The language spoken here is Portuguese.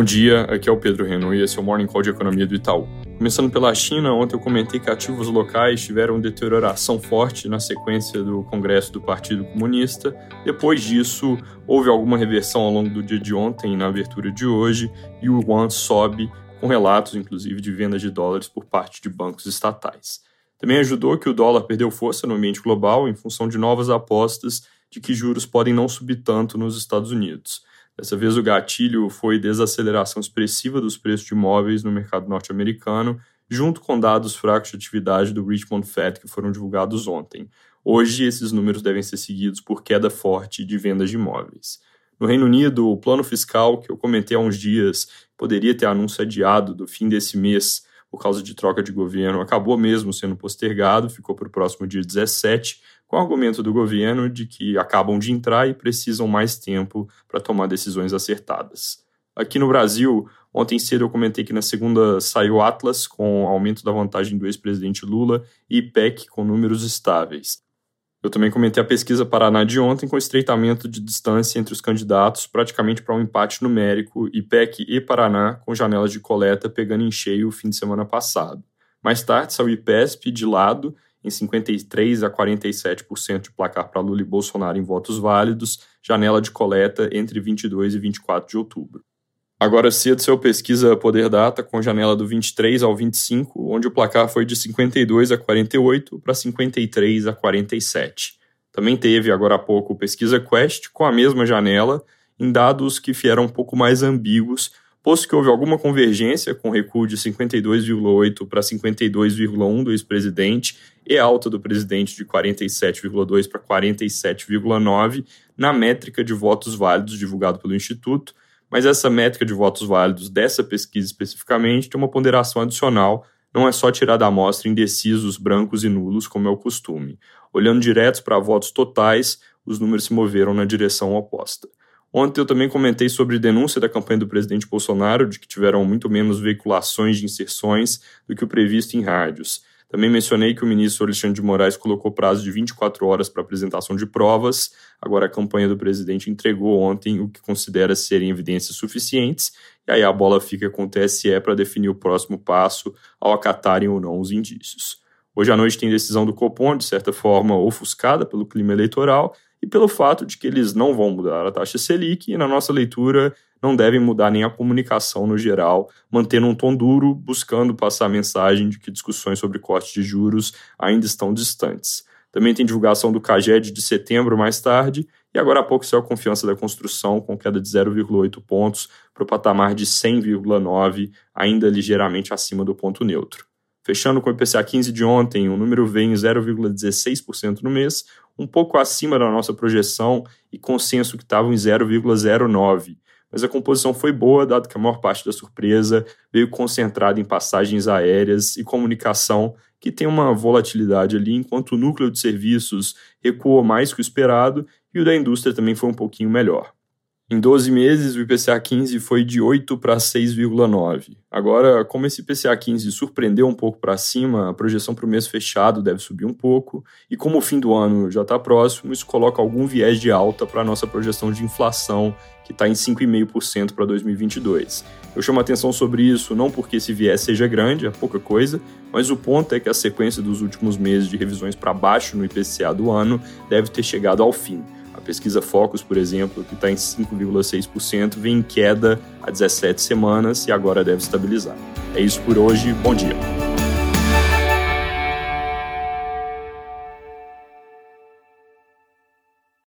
Bom dia, aqui é o Pedro Renault e esse é o Morning Call de Economia do Itaú. Começando pela China, ontem eu comentei que ativos locais tiveram deterioração forte na sequência do Congresso do Partido Comunista. Depois disso, houve alguma reversão ao longo do dia de ontem na abertura de hoje e o yuan sobe, com relatos inclusive de vendas de dólares por parte de bancos estatais. Também ajudou que o dólar perdeu força no ambiente global em função de novas apostas de que juros podem não subir tanto nos Estados Unidos. Dessa vez, o gatilho foi desaceleração expressiva dos preços de imóveis no mercado norte-americano, junto com dados fracos de atividade do Richmond Fed que foram divulgados ontem. Hoje, esses números devem ser seguidos por queda forte de vendas de imóveis. No Reino Unido, o plano fiscal, que eu comentei há uns dias, poderia ter anúncio adiado do fim desse mês por causa de troca de governo, acabou mesmo sendo postergado, ficou para o próximo dia 17, com o argumento do governo de que acabam de entrar e precisam mais tempo para tomar decisões acertadas. Aqui no Brasil, ontem cedo eu comentei que na segunda saiu Atlas com aumento da vantagem do ex-presidente Lula e IPEC com números estáveis. Eu também comentei a pesquisa Paraná de ontem com estreitamento de distância entre os candidatos, praticamente para um empate numérico, IPEC e Paraná com janelas de coleta pegando em cheio o fim de semana passado. Mais tarde saiu o IPESP de lado em 53% a 47% de placar para Lula e Bolsonaro em votos válidos, janela de coleta entre 22 e 24 de outubro. Agora cedo seu pesquisa Poder Data com janela do 23 ao 25, onde o placar foi de 52 a 48 para 53 a 47. Também teve agora há pouco pesquisa Quest com a mesma janela, em dados que vieram um pouco mais ambíguos, posto que houve alguma convergência com recuo de 52,8 para 52,1 do ex-presidente e alta do presidente de 47,2 para 47,9 na métrica de votos válidos divulgado pelo Instituto, mas essa métrica de votos válidos dessa pesquisa especificamente tem uma ponderação adicional, não é só tirar da amostra indecisos, brancos e nulos, como é o costume. Olhando diretos para votos totais, os números se moveram na direção oposta. Ontem eu também comentei sobre denúncia da campanha do presidente Bolsonaro de que tiveram muito menos veiculações de inserções do que o previsto em rádios. Também mencionei que o ministro Alexandre de Moraes colocou prazo de 24 horas para apresentação de provas. Agora a campanha do presidente entregou ontem o que considera serem evidências suficientes, e aí a bola fica com o TSE para definir o próximo passo ao acatarem ou não os indícios. Hoje à noite tem decisão do Copom, de certa forma ofuscada pelo clima eleitoral, e pelo fato de que eles não vão mudar a taxa Selic e, na nossa leitura, não devem mudar nem a comunicação no geral, mantendo um tom duro, buscando passar a mensagem de que discussões sobre corte de juros ainda estão distantes. Também tem divulgação do CAGED de setembro mais tarde, e agora há pouco saiu a confiança da construção, com queda de 0,8 pontos para o patamar de 100,9, ainda ligeiramente acima do ponto neutro. Fechando com o IPCA 15 de ontem, o número vem em 0,16% no mês, um pouco acima da nossa projeção e consenso que estavam em 0,09%. Mas a composição foi boa, dado que a maior parte da surpresa veio concentrada em passagens aéreas e comunicação, que tem uma volatilidade ali, enquanto o núcleo de serviços recuou mais que o esperado e o da indústria também foi um pouquinho melhor. Em 12 meses, o IPCA 15 foi de 8 para 6,9. Agora, como esse IPCA 15 surpreendeu um pouco para cima, a projeção para o mês fechado deve subir um pouco, e como o fim do ano já está próximo, isso coloca algum viés de alta para a nossa projeção de inflação, que está em 5,5% para 2022. Eu chamo atenção sobre isso não porque esse viés seja grande, é pouca coisa, mas o ponto é que a sequência dos últimos meses de revisões para baixo no IPCA do ano deve ter chegado ao fim. Pesquisa Focus, por exemplo, que está em 5,6%, vem em queda há 17 semanas e agora deve estabilizar. É isso por hoje, bom dia.